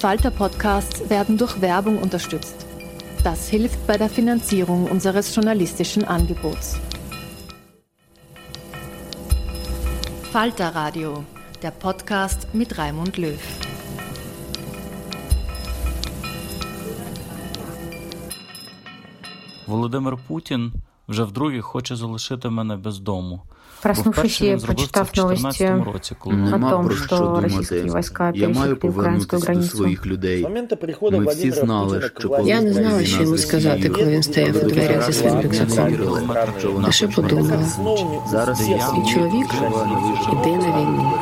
Falter-Podcasts werden durch Werbung unterstützt. Das hilft bei der Finanzierung unseres journalistischen Angebots. Falter Radio, der Podcast mit Raimund Löw. Володимир Путін вже вдруге хоче залишити мене без дому. Проснувшись і прочитав новості році, коли Нема о про що, що російські війська я маю повернутися до своїх людей. Ми всі знали, що коли я не знала, що йому сказати, коли він стояв у дверях зі своїм рюкзаком. Лише подумала. Зараз і чоловік іде на війну.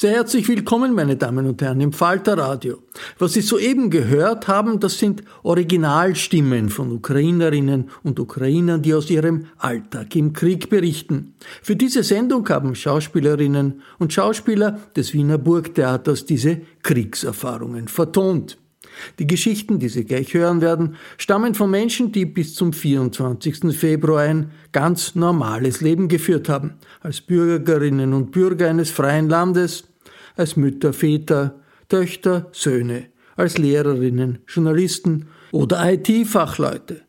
Sehr herzlich willkommen, meine Damen und Herren, im Falter Radio. Was Sie soeben gehört haben, das sind Originalstimmen von Ukrainerinnen und Ukrainern, die aus ihrem Alltag im Krieg berichten. Für diese Sendung haben Schauspielerinnen und Schauspieler des Wiener Burgtheaters diese Kriegserfahrungen vertont. Die Geschichten, die Sie gleich hören werden, stammen von Menschen, die bis zum 24. Februar ein ganz normales Leben geführt haben, als Bürgerinnen und Bürger eines freien Landes, als Mütter, Väter, Töchter, Söhne, als Lehrerinnen, Journalisten oder IT-Fachleute.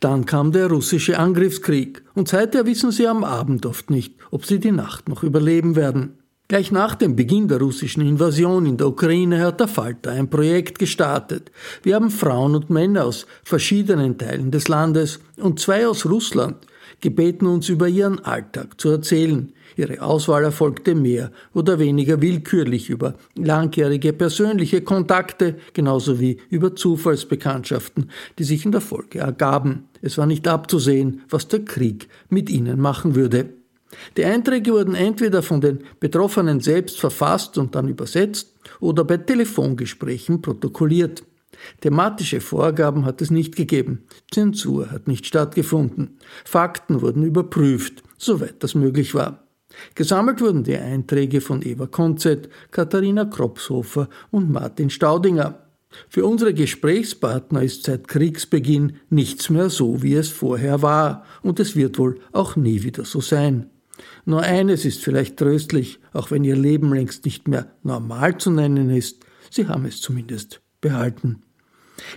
Dann kam der russische Angriffskrieg und seither wissen sie am Abend oft nicht, ob sie die Nacht noch überleben werden. Gleich nach dem Beginn der russischen Invasion in der Ukraine hat der Falter ein Projekt gestartet. Wir haben Frauen und Männer aus verschiedenen Teilen des Landes und zwei aus Russland gebeten, uns über ihren Alltag zu erzählen. Ihre Auswahl erfolgte mehr oder weniger willkürlich über langjährige persönliche Kontakte, genauso wie über Zufallsbekanntschaften, die sich in der Folge ergaben. Es war nicht abzusehen, was der Krieg mit ihnen machen würde. Die Einträge wurden entweder von den Betroffenen selbst verfasst und dann übersetzt oder bei Telefongesprächen protokolliert. Thematische Vorgaben hat es nicht gegeben. Zensur hat nicht stattgefunden. Fakten wurden überprüft, soweit das möglich war. Gesammelt wurden die Einträge von Eva Konzett, Katharina Kropshofer und Martin Staudinger. Für unsere Gesprächspartner ist seit Kriegsbeginn nichts mehr so, wie es vorher war, und es wird wohl auch nie wieder so sein. Nur eines ist vielleicht tröstlich, auch wenn ihr Leben längst nicht mehr normal zu nennen ist, sie haben es zumindest behalten.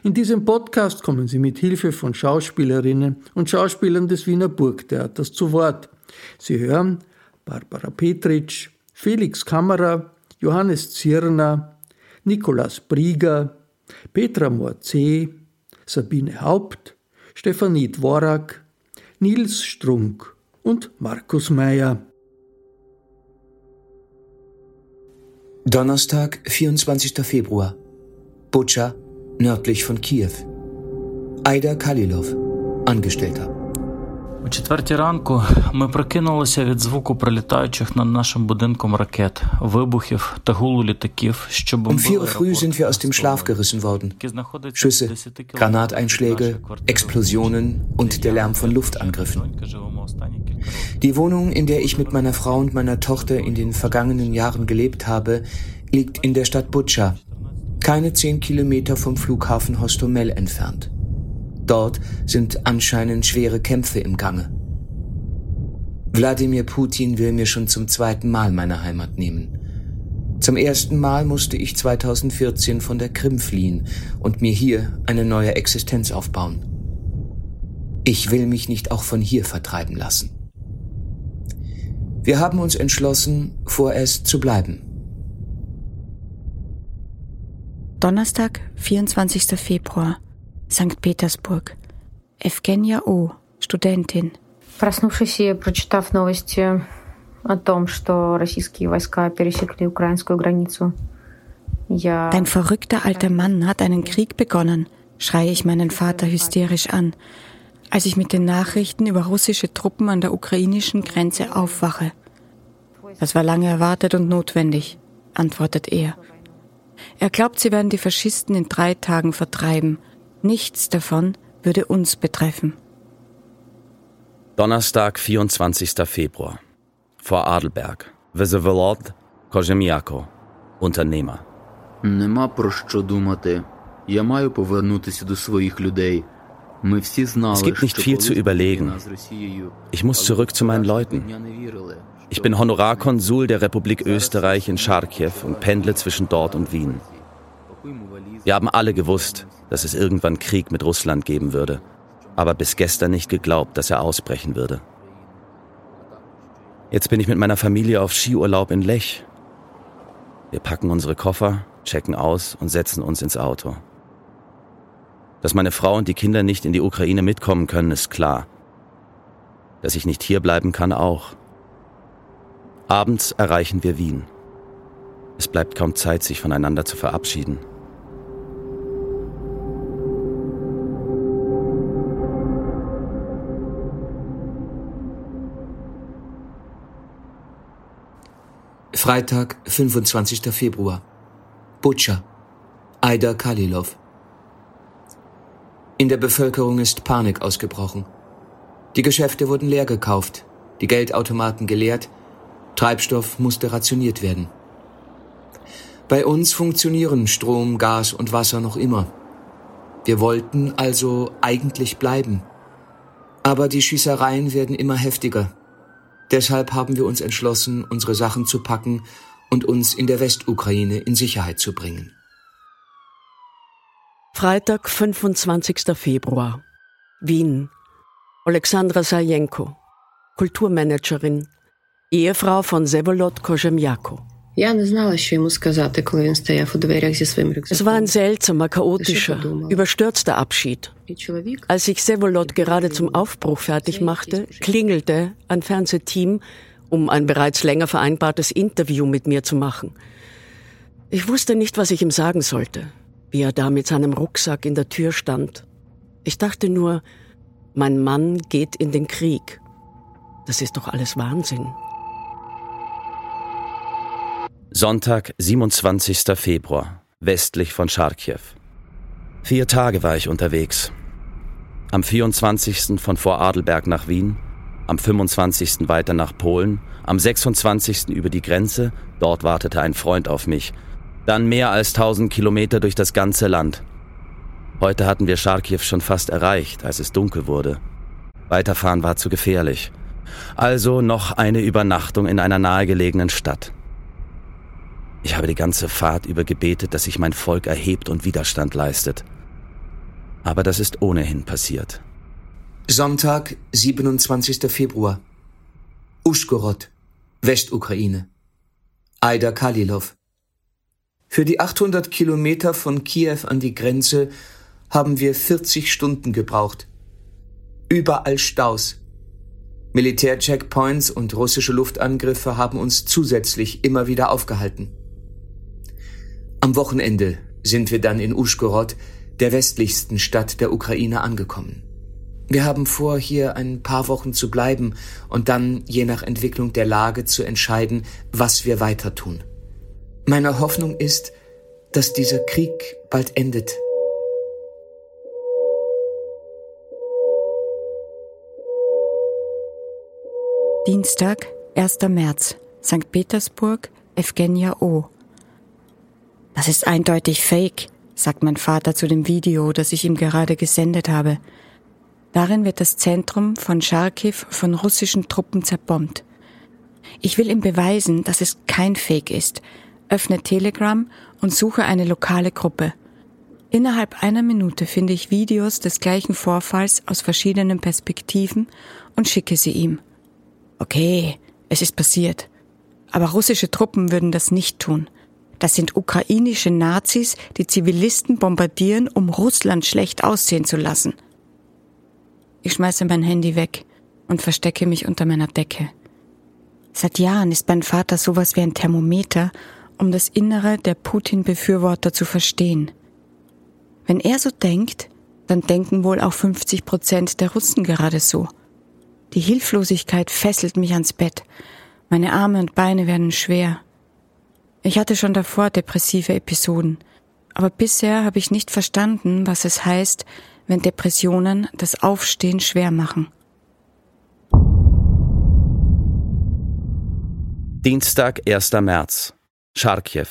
In diesem Podcast kommen sie mit Hilfe von Schauspielerinnen und Schauspielern des Wiener Burgtheaters zu Wort. Sie hören Barbara Petritsch, Felix Kammerer, Johannes Zirner, Nikolaus Brieger, Petra Morce, Sabine Haupt, Stefanie Dvorak, Nils Strunk und Markus Meyer. Donnerstag, 24. Februar. Butscha, nördlich von Kiew. Aida Kalilov, Angestellter. О четвертій ранку ми прокинулися від звуку пролітаючих над нашим будинком ракет, вибухів та гулу літаків, що Um 4 Uhr früh sind wir aus dem Schlaf gerissen worden. Schüsse, Granateinschläge, Explosionen und der Lärm von Luftangriffen. Die Wohnung, in der ich mit meiner Frau und meiner Tochter in den vergangenen Jahren gelebt habe, liegt in der Stadt Butscha, keine zehn Kilometer vom Flughafen Hostomel entfernt. Dort sind anscheinend schwere Kämpfe im Gange. Wladimir Putin will mir schon zum zweiten Mal meine Heimat nehmen. Zum ersten Mal musste ich 2014 von der Krim fliehen und mir hier eine neue Existenz aufbauen. Ich will mich nicht auch von hier vertreiben lassen. Wir haben uns entschlossen, vorerst zu bleiben. Donnerstag, 24. Februar, St. Petersburg. Evgenia O., Studentin. Проснувшись и прочитав новости о том, что российские войска пересекли украинскую границу, Dein verrückter alter Mann hat einen Krieg begonnen, schreie ich meinen Vater hysterisch an, als ich mit den Nachrichten über russische Truppen an der ukrainischen Grenze aufwache. Das war lange erwartet und notwendig, antwortet er. Er glaubt, sie werden die Faschisten in drei Tagen vertreiben. Nichts davon würde uns betreffen. Donnerstag, 24. Februar. Vor Adelberg. Везеволод Кожем'яко. Unternehmer. Нема про що думати. Я маю повернутися до своїх людей. Ми всі знали, Es gibt nicht viel zu überlegen. Ich muss zurück zu meinen Leuten. Ich bin Honorarkonsul der Republik Österreich in Charkiw und pendle zwischen dort und Wien. Wir haben alle gewusst, dass es irgendwann Krieg mit Russland geben würde, aber bis gestern nicht geglaubt, dass er ausbrechen würde. Jetzt bin ich mit meiner Familie auf Skiurlaub in Lech. Wir packen unsere Koffer, checken aus und setzen uns ins Auto. Dass meine Frau und die Kinder nicht in die Ukraine mitkommen können, ist klar. Dass ich nicht hier bleiben kann, auch. Abends erreichen wir Wien. Es bleibt kaum Zeit, sich voneinander zu verabschieden. Freitag, 25. Februar. Butscha. Aida Kalilov. In der Bevölkerung ist Panik ausgebrochen. Die Geschäfte wurden leer gekauft, die Geldautomaten geleert, Treibstoff musste rationiert werden. Bei uns funktionieren Strom, Gas und Wasser noch immer. Wir wollten also eigentlich bleiben. Aber die Schießereien werden immer heftiger. Deshalb haben wir uns entschlossen, unsere Sachen zu packen und uns in der Westukraine in Sicherheit zu bringen. Freitag, 25. Februar. Wien. Alexandra Sajenko, Kulturmanagerin, Ehefrau von Sevolod Es war ein seltsamer, chaotischer, überstürzter Abschied. Als sich Sevolod gerade zum Aufbruch fertig machte, klingelte ein Fernsehteam, um ein bereits länger vereinbartes Interview mit mir zu machen. Ich wusste nicht, was ich ihm sagen sollte, wie er da mit seinem Rucksack in der Tür stand. Ich dachte nur, mein Mann geht in den Krieg. Das ist doch alles Wahnsinn. Sonntag, 27. Februar, westlich von Charkiw. Vier Tage war ich unterwegs. Am 24. von Voradelberg nach Wien, am 25. weiter nach Polen, am 26. über die Grenze, dort wartete ein Freund auf mich. Dann mehr als 1000 Kilometer durch das ganze Land. Heute hatten wir Charkiw schon fast erreicht, als es dunkel wurde. Weiterfahren war zu gefährlich. Also noch eine Übernachtung in einer nahegelegenen Stadt. Ich habe die ganze Fahrt über gebetet, dass sich mein Volk erhebt und Widerstand leistet. Aber das ist ohnehin passiert. Sonntag, 27. Februar. Uschgorod, Westukraine. Aida Kalilov. Für die 800 Kilometer von Kiew an die Grenze haben wir 40 Stunden gebraucht. Überall Staus. Militärcheckpoints und russische Luftangriffe haben uns zusätzlich immer wieder aufgehalten. Am Wochenende sind wir dann in Uschgorod, der westlichsten Stadt der Ukraine, angekommen. Wir haben vor, hier ein paar Wochen zu bleiben und dann, je nach Entwicklung der Lage, zu entscheiden, was wir weiter tun. Meine Hoffnung ist, dass dieser Krieg bald endet. Dienstag, 1. März, St. Petersburg, Evgenia O. Das ist eindeutig Fake, sagt mein Vater zu dem Video, das ich ihm gerade gesendet habe. Darin wird das Zentrum von Charkiw von russischen Truppen zerbombt. Ich will ihm beweisen, dass es kein Fake ist, öffne Telegram und suche eine lokale Gruppe. Innerhalb einer Minute finde ich Videos des gleichen Vorfalls aus verschiedenen Perspektiven und schicke sie ihm. Okay, Es ist passiert. Aber russische Truppen würden das nicht tun. Das sind ukrainische Nazis, die Zivilisten bombardieren, um Russland schlecht aussehen zu lassen. Ich schmeiße mein Handy weg und verstecke mich unter meiner Decke. Seit Jahren ist mein Vater sowas wie ein Thermometer, um das Innere der Putin-Befürworter zu verstehen. Wenn er so denkt, dann denken wohl auch 50 Prozent der Russen gerade so. Die Hilflosigkeit fesselt mich ans Bett. Meine Arme und Beine werden schwer. Ich hatte schon davor depressive Episoden, aber bisher habe ich nicht verstanden, was es heißt, wenn Depressionen das Aufstehen schwer machen. Dienstag, 1. März. Charkiw.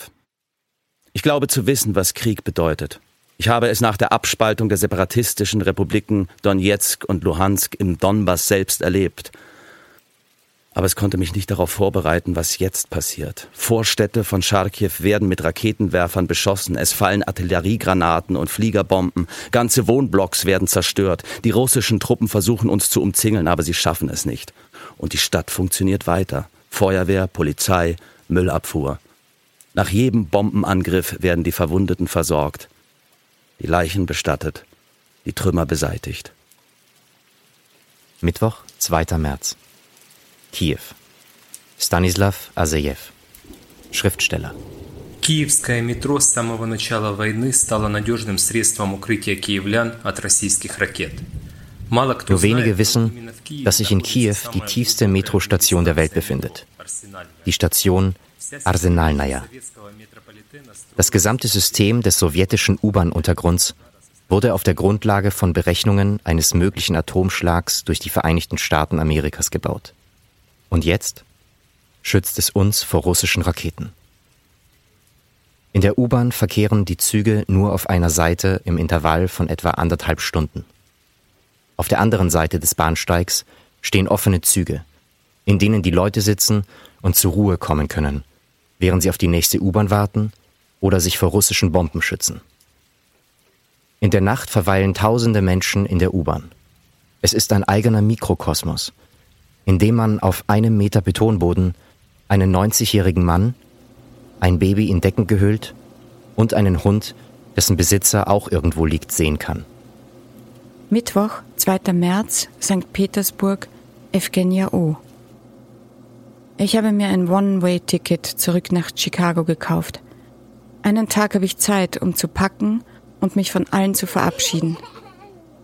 Ich glaube zu wissen, was Krieg bedeutet. Ich habe es nach der Abspaltung der separatistischen Republiken Donetsk und Luhansk im Donbass selbst erlebt. Aber es konnte mich nicht darauf vorbereiten, was jetzt passiert. Vorstädte von Charkiw werden mit Raketenwerfern beschossen, es fallen Artilleriegranaten und Fliegerbomben, ganze Wohnblocks werden zerstört. Die russischen Truppen versuchen uns zu umzingeln, aber sie schaffen es nicht. Und die Stadt funktioniert weiter. Feuerwehr, Polizei, Müllabfuhr. Nach jedem Bombenangriff werden die Verwundeten versorgt, die Leichen bestattet, die Trümmer beseitigt. Mittwoch, 2. März. Kiew. Stanislav Azeyev, Schriftsteller. Киевское метро с самого начала войны стало надежным средством укрытия киевлян от российских ракет. Nur wenige wissen, dass sich in Kiew die tiefste Metrostation der Welt befindet. Die Station Arsenalnaya. Das gesamte System des sowjetischen U-Bahn-Untergrunds wurde auf der Grundlage von Berechnungen eines möglichen Atomschlags durch die Vereinigten Staaten Amerikas gebaut. Und jetzt schützt es uns vor russischen Raketen. In der U-Bahn verkehren die Züge nur auf einer Seite im Intervall von etwa anderthalb Stunden. Auf der anderen Seite des Bahnsteigs stehen offene Züge, in denen die Leute sitzen und zur Ruhe kommen können, während sie auf die nächste U-Bahn warten oder sich vor russischen Bomben schützen. In der Nacht verweilen tausende Menschen in der U-Bahn. Es ist ein eigener Mikrokosmos, in dem man auf einem Meter Betonboden einen 90-jährigen Mann, ein Baby in Decken gehüllt und einen Hund, dessen Besitzer auch irgendwo liegt, sehen kann. Mittwoch, 2. März, St. Petersburg, Evgenia O. Ich habe mir ein One-Way-Ticket zurück nach Chicago gekauft. Einen Tag habe ich Zeit, um zu packen und mich von allen zu verabschieden.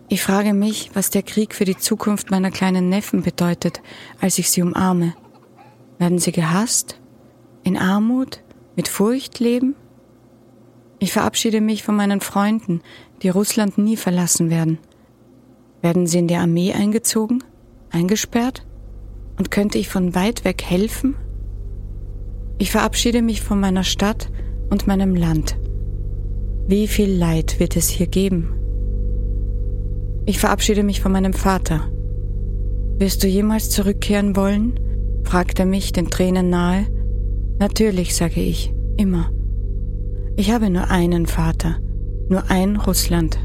Ich frage mich, was der Krieg für die Zukunft meiner kleinen Neffen bedeutet, als ich sie umarme. Werden sie gehasst? In Armut? Mit Furcht leben? Ich verabschiede mich von meinen Freunden, die Russland nie verlassen werden. Werden sie in die Armee eingezogen? Eingesperrt? Und könnte ich von weit weg helfen? Ich verabschiede mich von meiner Stadt und meinem Land. Wie viel Leid wird es hier geben? Ich verabschiede mich von meinem Vater. Wirst du jemals zurückkehren wollen? fragt er mich, den Tränen nahe. Natürlich, sage ich, immer. Ich habe nur einen Vater, nur ein Russland.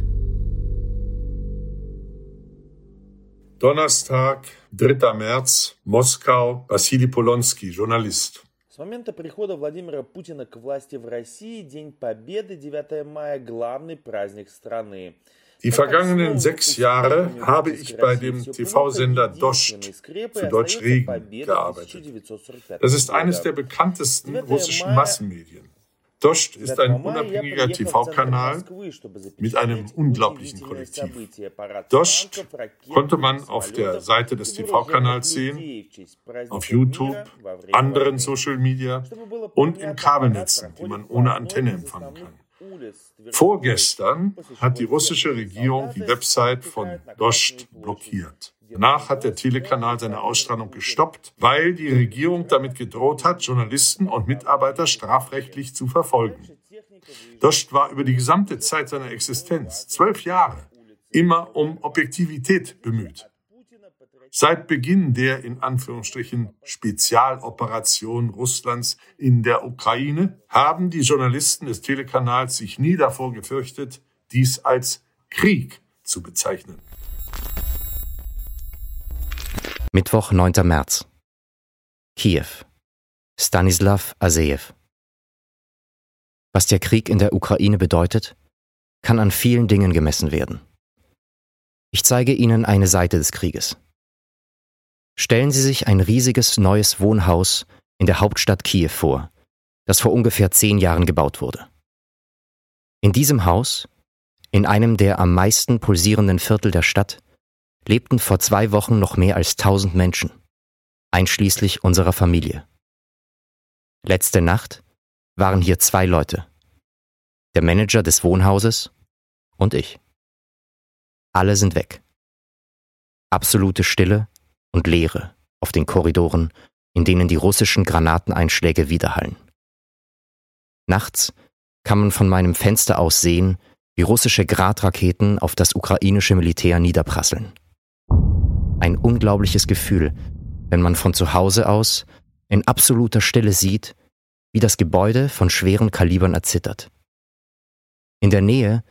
Donnerstag, 3. März, Moskau, Vassili Polonsky, Journalist. С момента прихода Владимира Путина к власти в России День Победы 9 мая главный праздник страны. Die vergangenen sechs Jahre habe ich bei dem TV-Sender Dost, zu Deutsch Regen, gearbeitet. Das ist eines der bekanntesten russischen Massenmedien. Dost ist ein unabhängiger TV-Kanal mit einem unglaublichen Kollektiv. Dost konnte man auf der Seite des TV-Kanals sehen, auf YouTube, anderen Social Media und in Kabelnetzen, die man ohne Antenne empfangen kann. Vorgestern hat die russische Regierung die Website von Dost blockiert. Danach hat der Telekanal seine Ausstrahlung gestoppt, weil die Regierung damit gedroht hat, Journalisten und Mitarbeiter strafrechtlich zu verfolgen. Dost war über die gesamte Zeit seiner Existenz, zwölf Jahre, immer um Objektivität bemüht. Seit Beginn der in Anführungsstrichen Spezialoperation Russlands in der Ukraine haben die Journalisten des Telekanals sich nie davor gefürchtet, dies als Krieg zu bezeichnen. Mittwoch, 9. März. Kiew. Stanislav Aseev. Was der Krieg in der Ukraine bedeutet, kann an vielen Dingen gemessen werden. Ich zeige Ihnen eine Seite des Krieges. Stellen Sie sich ein riesiges neues Wohnhaus in der Hauptstadt Kiew vor, das vor ungefähr zehn Jahren gebaut wurde. In diesem Haus, in einem der am meisten pulsierenden Viertel der Stadt, lebten vor zwei Wochen noch mehr als tausend Menschen, einschließlich unserer Familie. Letzte Nacht waren hier zwei Leute, der Manager des Wohnhauses und ich. Alle sind weg. Absolute Stille und Leere auf den Korridoren, in denen die russischen Granateneinschläge widerhallen. Nachts kann man von meinem Fenster aus sehen, wie russische Gradraketen auf das ukrainische Militär niederprasseln. Ein unglaubliches Gefühl, wenn man von zu Hause aus in absoluter Stille sieht, wie das Gebäude von schweren Kalibern erzittert. In der Nähe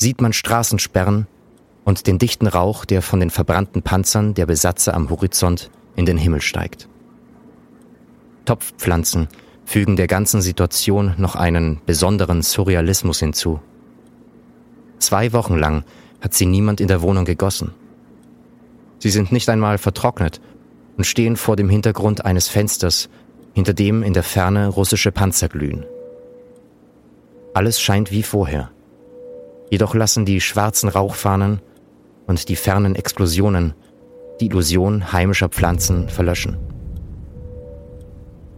sieht man Straßensperren und den dichten Rauch, der von den verbrannten Panzern der Besatzer am Horizont in den Himmel steigt. Topfpflanzen fügen der ganzen Situation noch einen besonderen Surrealismus hinzu. Zwei Wochen lang hat sie niemand in der Wohnung gegossen. Sie sind nicht einmal vertrocknet und stehen vor dem Hintergrund eines Fensters, hinter dem in der Ferne russische Panzer glühen. Alles scheint wie vorher. Jedoch lassen die schwarzen Rauchfahnen und die fernen Explosionen die Illusion heimischer Pflanzen verlöschen.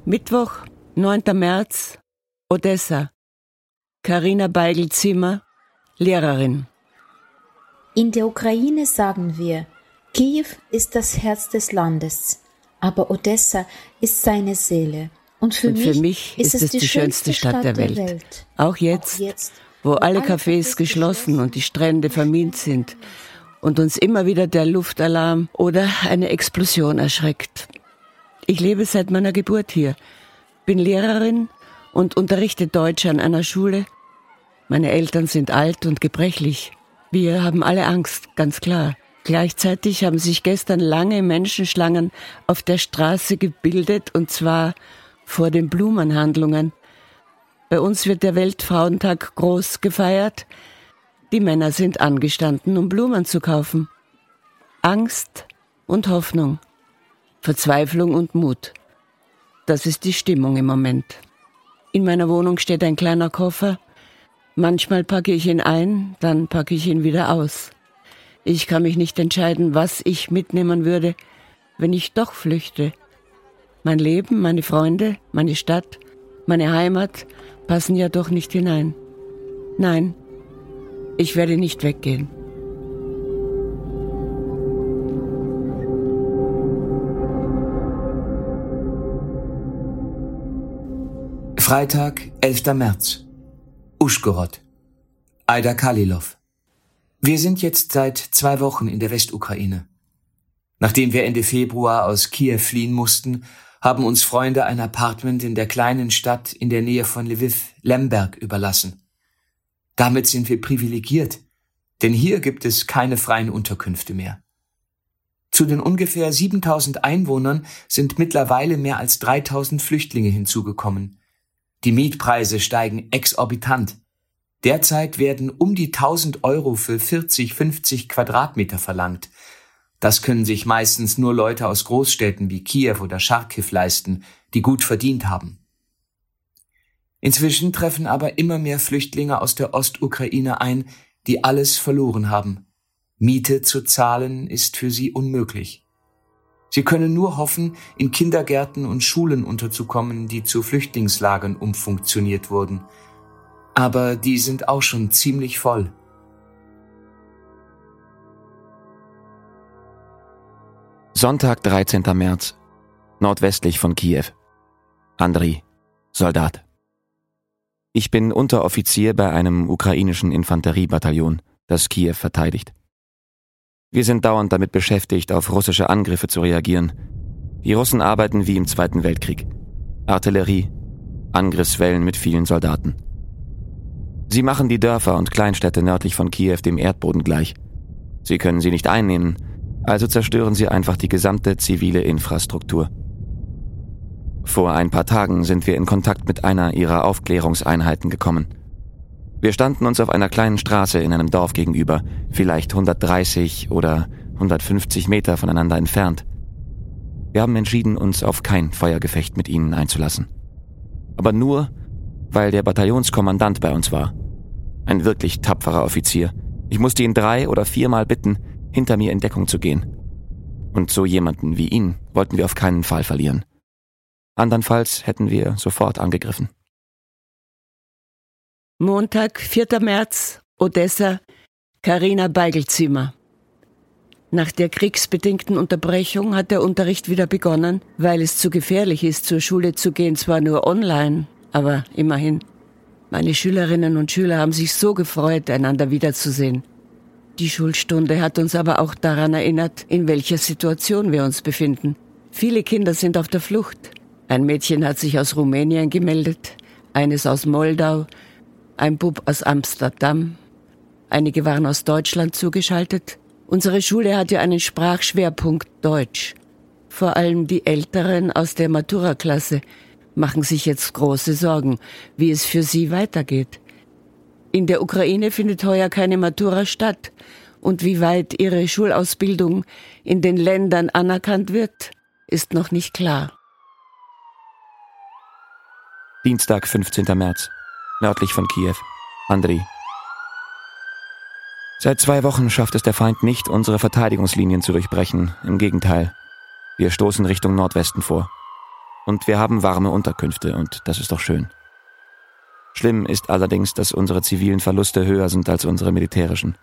Mittwoch, 9. März, Odessa. Karina Beigel-Zimmer, Lehrerin. In der Ukraine sagen wir, Kiew ist das Herz des Landes, aber Odessa ist seine Seele. Und für, Und für mich, mich, ist es die, die schönste Stadt, Stadt der, Welt. der Welt. Auch jetzt, Auch jetzt wo alle Cafés geschlossen und die Strände vermint sind und uns immer wieder der Luftalarm oder eine Explosion erschreckt. Ich lebe seit meiner Geburt hier, bin Lehrerin und unterrichte Deutsch an einer Schule. Meine Eltern sind alt und gebrechlich. Wir haben alle Angst, ganz klar. Gleichzeitig haben sich gestern lange Menschenschlangen auf der Straße gebildet, und zwar vor den Blumenhandlungen. Bei uns wird der Weltfrauentag groß gefeiert. Die Männer sind angestanden, um Blumen zu kaufen. Angst und Hoffnung, Verzweiflung und Mut. Das ist die Stimmung im Moment. In meiner Wohnung steht ein kleiner Koffer. Manchmal packe ich ihn ein, dann packe ich ihn wieder aus. Ich kann mich nicht entscheiden, was ich mitnehmen würde, wenn ich doch flüchte. Mein Leben, meine Freunde, meine Stadt, meine Heimat passen ja doch nicht hinein. Nein, ich werde nicht weggehen. Freitag, 11. März. Uschgorod. Aida Kalilov. Wir sind jetzt seit zwei Wochen in der Westukraine. Nachdem wir Ende Februar aus Kiew fliehen mussten, haben uns Freunde ein Apartment in der kleinen Stadt in der Nähe von Lviv, Lemberg, überlassen. Damit sind wir privilegiert, denn hier gibt es keine freien Unterkünfte mehr. Zu den ungefähr 7000 Einwohnern sind mittlerweile mehr als 3000 Flüchtlinge hinzugekommen. Die Mietpreise steigen exorbitant. Derzeit werden um die 1000 Euro für 40, 50 Quadratmeter verlangt. Das können sich meistens nur Leute aus Großstädten wie Kiew oder Charkiw leisten, die gut verdient haben. Inzwischen treffen aber immer mehr Flüchtlinge aus der Ostukraine ein, die alles verloren haben. Miete zu zahlen ist für sie unmöglich. Sie können nur hoffen, in Kindergärten und Schulen unterzukommen, die zu Flüchtlingslagern umfunktioniert wurden. Aber die sind auch schon ziemlich voll. Sonntag, 13. März, nordwestlich von Kiew. Andri, Soldat. Ich bin Unteroffizier bei einem ukrainischen Infanteriebataillon, das Kiew verteidigt. Wir sind dauernd damit beschäftigt, auf russische Angriffe zu reagieren. Die Russen arbeiten wie im Zweiten Weltkrieg. Artillerie, Angriffswellen mit vielen Soldaten. Sie machen die Dörfer und Kleinstädte nördlich von Kiew dem Erdboden gleich. Sie können sie nicht einnehmen, also zerstören sie einfach die gesamte zivile Infrastruktur. Vor ein paar Tagen sind wir in Kontakt mit einer ihrer Aufklärungseinheiten gekommen. Wir standen uns auf einer kleinen Straße in einem Dorf gegenüber, vielleicht 130 oder 150 Meter voneinander entfernt. Wir haben entschieden, uns auf kein Feuergefecht mit ihnen einzulassen. Aber nur, weil der Bataillonskommandant bei uns war. Ein wirklich tapferer Offizier. Ich musste ihn drei oder viermal bitten, hinter mir in Deckung zu gehen. Und so jemanden wie ihn wollten wir auf keinen Fall verlieren. Andernfalls hätten wir sofort angegriffen. Montag, 4. März, Odessa, Karina Beigelzimmer. Nach der kriegsbedingten Unterbrechung hat der Unterricht wieder begonnen, weil es zu gefährlich ist, zur Schule zu gehen, zwar nur online, aber immerhin. Meine Schülerinnen und Schüler haben sich so gefreut, einander wiederzusehen. Die Schulstunde hat uns aber auch daran erinnert, in welcher Situation wir uns befinden. Viele Kinder sind auf der Flucht. Ein Mädchen hat sich aus Rumänien gemeldet, eines aus Moldau, ein Bub aus Amsterdam. Einige waren aus Deutschland zugeschaltet. Unsere Schule hat ja einen Sprachschwerpunkt Deutsch. Vor allem die Älteren aus der Matura-Klasse machen sich jetzt große Sorgen, wie es für sie weitergeht. In der Ukraine findet heuer keine Matura statt. Und wie weit ihre Schulausbildung in den Ländern anerkannt wird, ist noch nicht klar. Dienstag, 15. März, nördlich von Kiew. Andri. Seit zwei Wochen schafft es der Feind nicht, unsere Verteidigungslinien zu durchbrechen. Im Gegenteil. Wir stoßen Richtung Nordwesten vor. Und wir haben warme Unterkünfte, und das ist doch schön. Schlimm ist allerdings, dass unsere zivilen Verluste höher sind als unsere militärischen.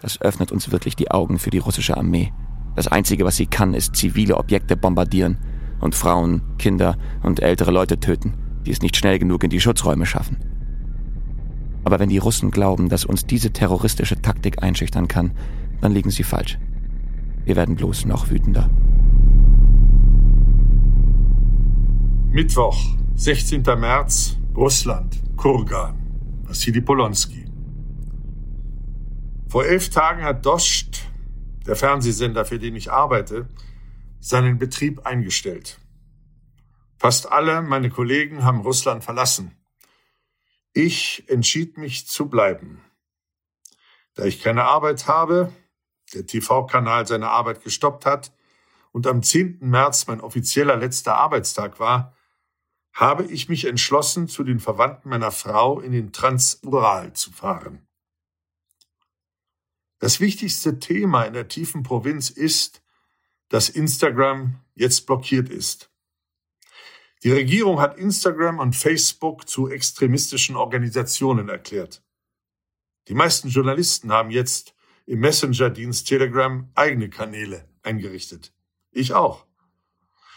Das öffnet uns wirklich die Augen für die russische Armee. Das Einzige, was sie kann, ist zivile Objekte bombardieren und Frauen, Kinder und ältere Leute töten die es nicht schnell genug in die Schutzräume schaffen. Aber wenn die Russen glauben, dass uns diese terroristische Taktik einschüchtern kann, dann liegen sie falsch. Wir werden bloß noch wütender. Mittwoch, 16. März, Russland, Kurgan, Vassili Polonski. Vor elf Tagen hat Dost, der Fernsehsender, für den ich arbeite, seinen Betrieb eingestellt. Fast alle meine Kollegen haben Russland verlassen. Ich entschied mich zu bleiben. Da ich keine Arbeit habe, der TV-Kanal seine Arbeit gestoppt hat und am 10. März mein offizieller letzter Arbeitstag war, habe ich mich entschlossen, zu den Verwandten meiner Frau in den Transural zu fahren. Das wichtigste Thema in der tiefen Provinz ist, dass Instagram jetzt blockiert ist. Die Regierung hat Instagram und Facebook zu extremistischen Organisationen erklärt. Die meisten Journalisten haben jetzt im Messenger-Dienst Telegram eigene Kanäle eingerichtet. Ich auch.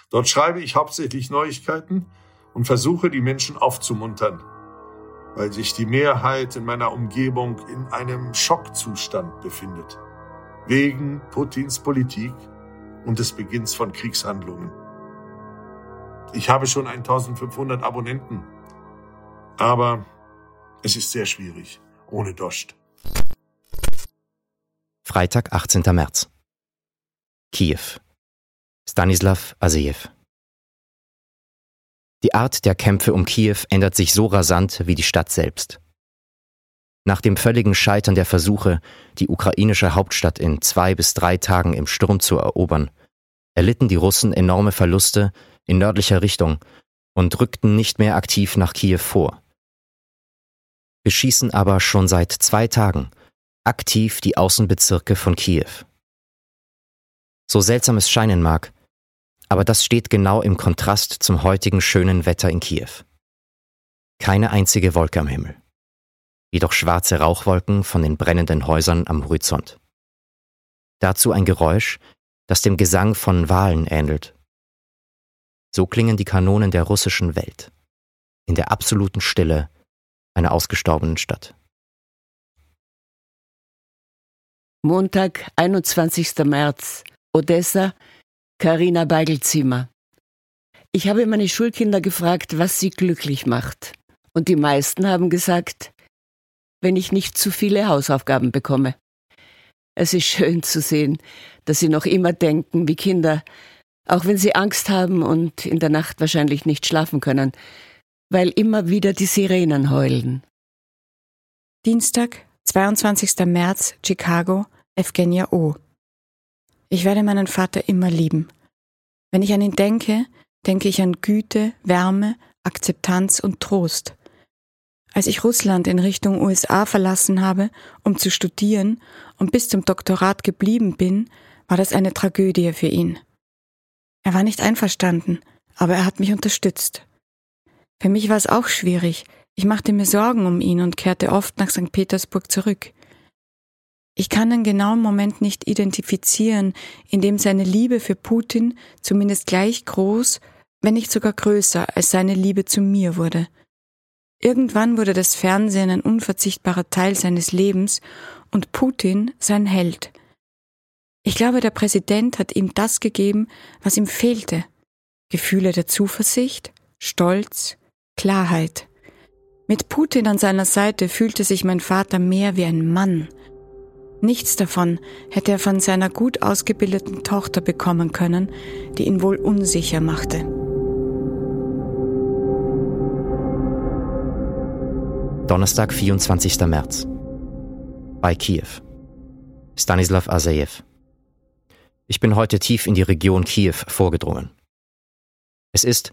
Dort schreibe ich hauptsächlich Neuigkeiten und versuche, die Menschen aufzumuntern, weil sich die Mehrheit in meiner Umgebung in einem Schockzustand befindet. Wegen Putins Politik und des Beginns von Kriegshandlungen. Ich habe schon 1500 Abonnenten. Aber es ist sehr schwierig ohne Dost. Freitag, 18. März. Kiew. Stanislav Asejew. Die Art der Kämpfe um Kiew ändert sich so rasant wie die Stadt selbst. Nach dem völligen Scheitern der Versuche, die ukrainische Hauptstadt in zwei bis drei Tagen im Sturm zu erobern, erlitten die Russen enorme Verluste in nördlicher Richtung und rückten nicht mehr aktiv nach Kiew vor. Beschießen aber schon seit zwei Tagen aktiv die Außenbezirke von Kiew. So seltsam es scheinen mag, aber das steht genau im Kontrast zum heutigen schönen Wetter in Kiew. Keine einzige Wolke am Himmel. Jedoch schwarze Rauchwolken von den brennenden Häusern am Horizont. Dazu ein Geräusch, das dem Gesang von Walen ähnelt so klingen die Kanonen der russischen Welt in der absoluten Stille einer ausgestorbenen Stadt. Montag, 21. März, Odessa, Karina Beigelzimmer. Ich habe meine Schulkinder gefragt, was sie glücklich macht. Und die meisten haben gesagt, wenn ich nicht zu viele Hausaufgaben bekomme. Es ist schön zu sehen, dass sie noch immer denken wie Kinder, Auch wenn sie Angst haben und in der Nacht wahrscheinlich nicht schlafen können, weil immer wieder die Sirenen heulen. Dienstag, 22. März, Chicago, Evgenia O. Ich werde meinen Vater immer lieben. Wenn ich an ihn denke, denke ich an Güte, Wärme, Akzeptanz und Trost. Als ich Russland in Richtung USA verlassen habe, um zu studieren und bis zum Doktorat geblieben bin, war das eine Tragödie für ihn. Er war nicht einverstanden, aber er hat mich unterstützt. Für mich war es auch schwierig. Ich machte mir Sorgen um ihn und kehrte oft nach St. Petersburg zurück. Ich kann den genauen Moment nicht identifizieren, in dem seine Liebe für Putin zumindest gleich groß, wenn nicht sogar größer als seine Liebe zu mir wurde. Irgendwann wurde das Fernsehen ein unverzichtbarer Teil seines Lebens und Putin sein Held. Ich glaube, der Präsident hat ihm das gegeben, was ihm fehlte. Gefühle der Zuversicht, Stolz, Klarheit. Mit Putin an seiner Seite fühlte sich mein Vater mehr wie ein Mann. Nichts davon hätte er von seiner gut ausgebildeten Tochter bekommen können, die ihn wohl unsicher machte. Donnerstag, 24. März. Bei Kiew. Stanislav Asayev. Ich bin heute tief in die Region Kiew vorgedrungen. Es ist,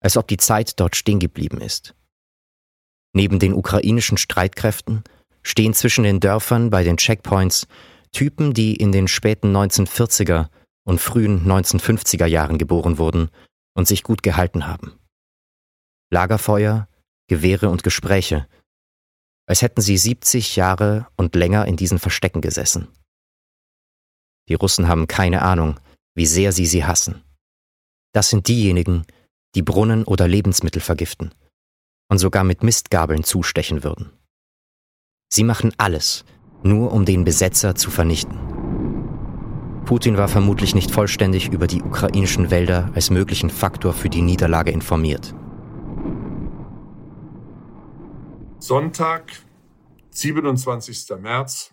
als ob die Zeit dort stehen geblieben ist. Neben den ukrainischen Streitkräften stehen zwischen den Dörfern bei den Checkpoints Typen, die in den späten 1940er und frühen 1950er Jahren geboren wurden und sich gut gehalten haben. Lagerfeuer, Gewehre und Gespräche als hätten sie 70 Jahre und länger in diesen Verstecken gesessen. Die Russen haben keine Ahnung, wie sehr sie sie hassen. Das sind diejenigen, die Brunnen oder Lebensmittel vergiften und sogar mit Mistgabeln zustechen würden. Sie machen alles, nur um den Besetzer zu vernichten. Putin war vermutlich nicht vollständig über die ukrainischen Wälder als möglichen Faktor für die Niederlage informiert. Sonntag, 27. März,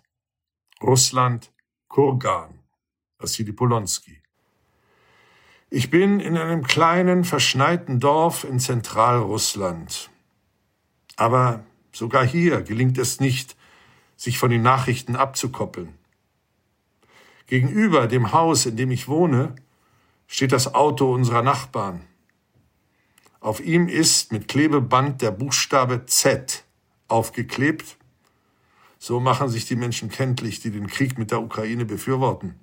Russland, Kurgan, Vassili Polonsky. Ich bin in einem kleinen, verschneiten Dorf in Zentralrussland. Aber sogar hier gelingt es nicht, sich von den Nachrichten abzukoppeln. Gegenüber dem Haus, in dem ich wohne, steht das Auto unserer Nachbarn. Auf ihm ist mit Klebeband der Buchstabe Z aufgeklebt. So machen sich die Menschen kenntlich, die den Krieg mit der Ukraine befürworten.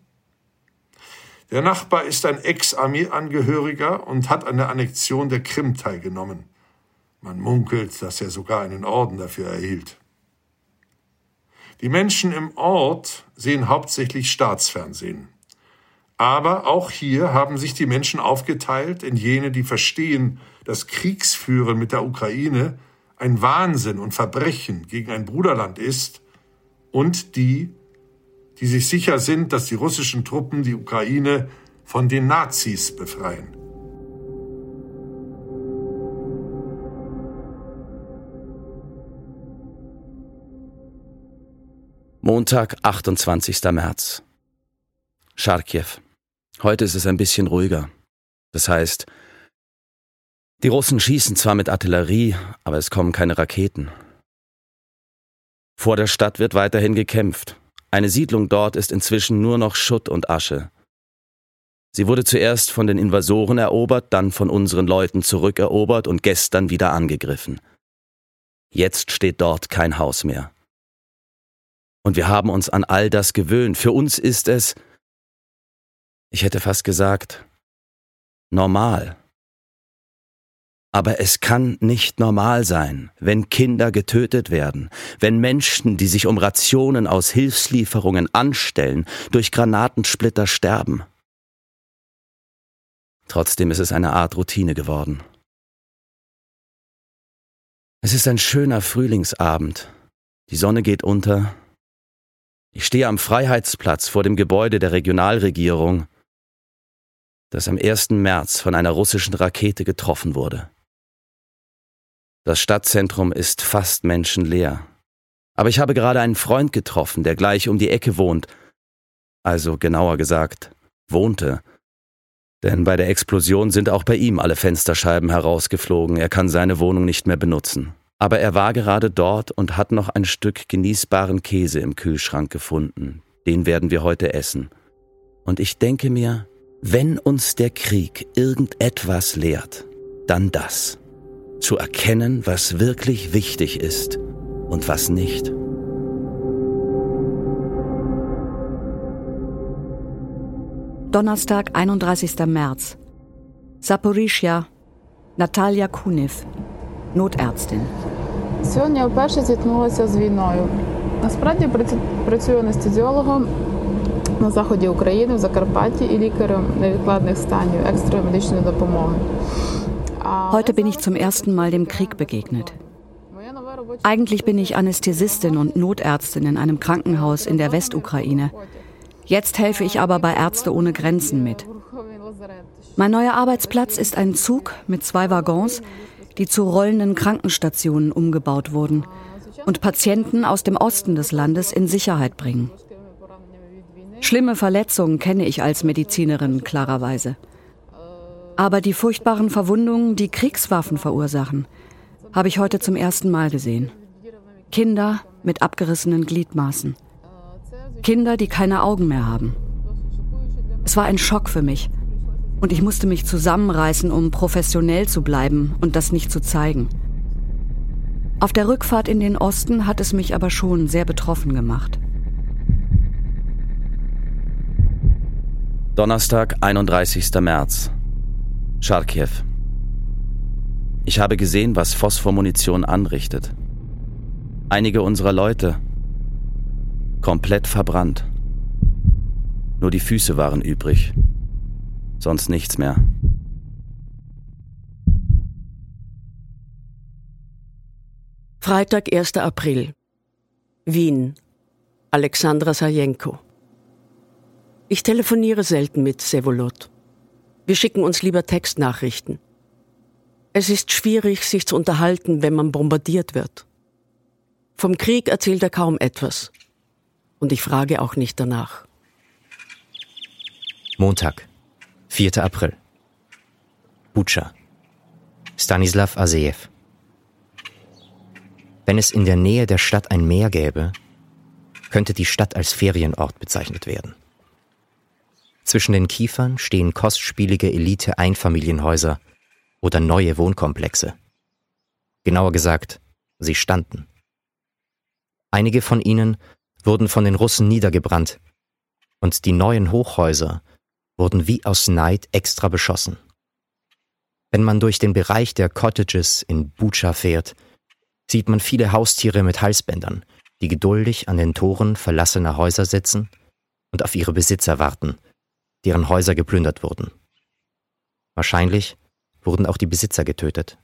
Der Nachbar ist ein Ex-Armeeangehöriger und hat an der Annexion der Krim teilgenommen. Man munkelt, dass er sogar einen Orden dafür erhielt. Die Menschen im Ort sehen hauptsächlich Staatsfernsehen. Aber auch hier haben sich die Menschen aufgeteilt in jene, die verstehen, dass Kriegsführen mit der Ukraine ein Wahnsinn und Verbrechen gegen ein Bruderland ist, und die, die sich sicher sind, dass die russischen Truppen die Ukraine von den Nazis befreien. Montag, 28. März. Charkiw. Heute ist es ein bisschen ruhiger. Das heißt, die Russen schießen zwar mit Artillerie, aber es kommen keine Raketen. Vor der Stadt wird weiterhin gekämpft. Eine Siedlung dort ist inzwischen nur noch Schutt und Asche. Sie wurde zuerst von den Invasoren erobert, dann von unseren Leuten zurückerobert und gestern wieder angegriffen. Jetzt steht dort kein Haus mehr. Und wir haben uns an all das gewöhnt. Für uns ist es, ich hätte fast gesagt, normal. Aber es kann nicht normal sein, wenn Kinder getötet werden, wenn Menschen, die sich um Rationen aus Hilfslieferungen anstellen, durch Granatensplitter sterben. Trotzdem ist es eine Art Routine geworden. Es ist ein schöner Frühlingsabend. Die Sonne geht unter. Ich stehe am Freiheitsplatz vor dem Gebäude der Regionalregierung, das am 1. März von einer russischen Rakete getroffen wurde. Das Stadtzentrum ist fast menschenleer. Aber ich habe gerade einen Freund getroffen, der gleich um die Ecke wohnt. Also genauer gesagt, wohnte. Denn bei der Explosion sind auch bei ihm alle Fensterscheiben herausgeflogen, er kann seine Wohnung nicht mehr benutzen. Aber er war gerade dort und hat noch ein Stück genießbaren Käse im Kühlschrank gefunden. Den werden wir heute essen. Und ich denke mir, wenn uns der Krieg irgendetwas lehrt, dann das Zu erkennen, was wirklich wichtig ist und was nicht. Donnerstag, 31. März. Saporischia, Natalia Kunev, Notärztin. Сьогодні вперше зіткнулася з війною. Насправді працюю анестезіологом на заході України, в Закарпатті і лікарем невідкладних станів екстреної медичної допомоги. Heute bin ich zum ersten Mal dem Krieg begegnet. Eigentlich bin ich Anästhesistin und Notärztin in einem Krankenhaus in der Westukraine. Jetzt helfe ich aber bei Ärzte ohne Grenzen mit. Mein neuer Arbeitsplatz ist ein Zug mit zwei Waggons, die zu rollenden Krankenstationen umgebaut wurden und Patienten aus dem Osten des Landes in Sicherheit bringen. Schlimme Verletzungen kenne ich als Medizinerin klarerweise. Aber die furchtbaren Verwundungen, die Kriegswaffen verursachen, habe ich heute zum ersten Mal gesehen. Kinder mit abgerissenen Gliedmaßen. Kinder, die keine Augen mehr haben. Es war ein Schock für mich. Und ich musste mich zusammenreißen, um professionell zu bleiben und das nicht zu zeigen. Auf der Rückfahrt in den Osten hat es mich aber schon sehr betroffen gemacht. Donnerstag, 31. März. Charkiw. Ich habe gesehen, was Phosphormunition anrichtet. Einige unserer Leute komplett verbrannt. Nur die Füße waren übrig. Sonst nichts mehr. Freitag, 1. April. Wien. Alexandra Sajenko. Ich telefoniere selten mit Sevolot. Wir schicken uns lieber Textnachrichten. Es ist schwierig, sich zu unterhalten, wenn man bombardiert wird. Vom Krieg erzählt er kaum etwas. Und ich frage auch nicht danach. Montag, 4. April. Bucha. Stanislav Asejew. Wenn es in der Nähe der Stadt ein Meer gäbe, könnte die Stadt als Ferienort bezeichnet werden. Zwischen den Kiefern stehen kostspielige Elite-Einfamilienhäuser oder neue Wohnkomplexe. Genauer gesagt, sie standen. Einige von ihnen wurden von den Russen niedergebrannt und die neuen Hochhäuser wurden wie aus Neid extra beschossen. Wenn man durch den Bereich der Cottages in Bucha fährt, sieht man viele Haustiere mit Halsbändern, die geduldig an den Toren verlassener Häuser sitzen und auf ihre Besitzer warten, deren Häuser geplündert wurden. Wahrscheinlich wurden auch die Besitzer getötet.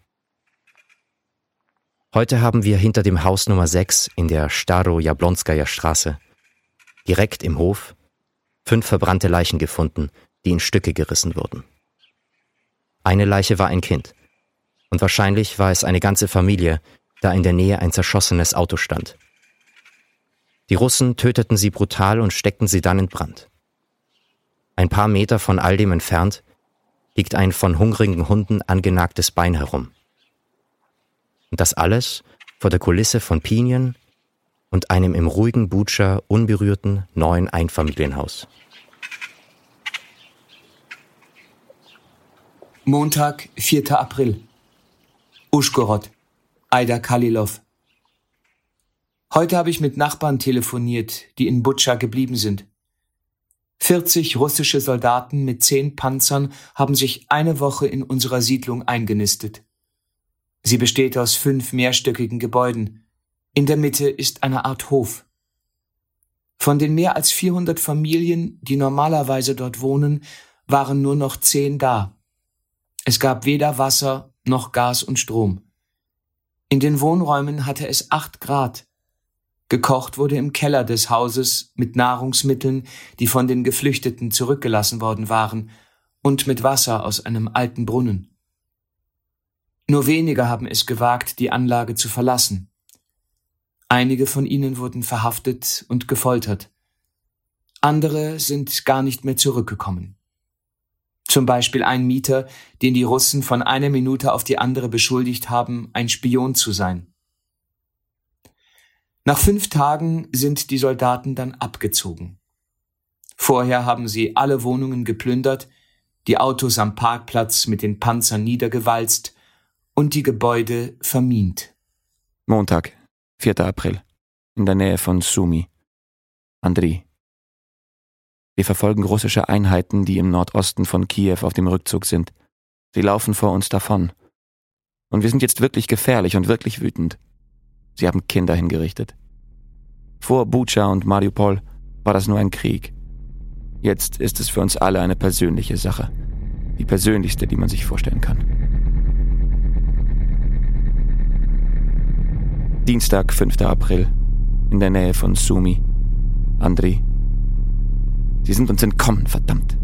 Heute haben wir hinter dem Haus Nummer 6 in der Staro-Jablonskaja Straße, direkt im Hof, fünf verbrannte Leichen gefunden, die in Stücke gerissen wurden. Eine Leiche war ein Kind. Und wahrscheinlich war es eine ganze Familie, da in der Nähe ein zerschossenes Auto stand. Die Russen töteten sie brutal und steckten sie dann in Brand. Ein paar Meter von all dem entfernt liegt ein von hungrigen Hunden angenagtes Bein herum. Und das alles vor der Kulisse von Pinien und einem im ruhigen Butscha unberührten neuen Einfamilienhaus. Montag, 4. April. Uschgorod, Aida Kalilov. Heute habe ich mit Nachbarn telefoniert, die in Butscha geblieben sind. 40 russische Soldaten mit zehn Panzern haben sich eine Woche in unserer Siedlung eingenistet. Sie besteht aus fünf mehrstöckigen Gebäuden. In der Mitte ist eine Art Hof. Von den mehr als 400 Familien, die normalerweise dort wohnen, waren nur noch zehn da. Es gab weder Wasser noch Gas und Strom. In den Wohnräumen hatte es acht Grad Gekocht wurde im Keller des Hauses mit Nahrungsmitteln, die von den Geflüchteten zurückgelassen worden waren, und mit Wasser aus einem alten Brunnen. Nur wenige haben es gewagt, die Anlage zu verlassen. Einige von ihnen wurden verhaftet und gefoltert. Andere sind gar nicht mehr zurückgekommen. Zum Beispiel ein Mieter, den die Russen von einer Minute auf die andere beschuldigt haben, ein Spion zu sein. Nach fünf Tagen sind die Soldaten dann abgezogen. Vorher haben sie alle Wohnungen geplündert, die Autos am Parkplatz mit den Panzern niedergewalzt und die Gebäude vermint. Montag, 4. April, in der Nähe von Sumi. Andri. Wir verfolgen russische Einheiten, die im Nordosten von Kiew auf dem Rückzug sind. Sie laufen vor uns davon. Und wir sind jetzt wirklich gefährlich und wirklich wütend. Sie haben Kinder hingerichtet. Vor Bucha und Mariupol war das nur ein Krieg. Jetzt ist es für uns alle eine persönliche Sache. Die persönlichste, die man sich vorstellen kann. Dienstag, 5. April, in der Nähe von Sumi. Andri. Sie sind uns entkommen, verdammt.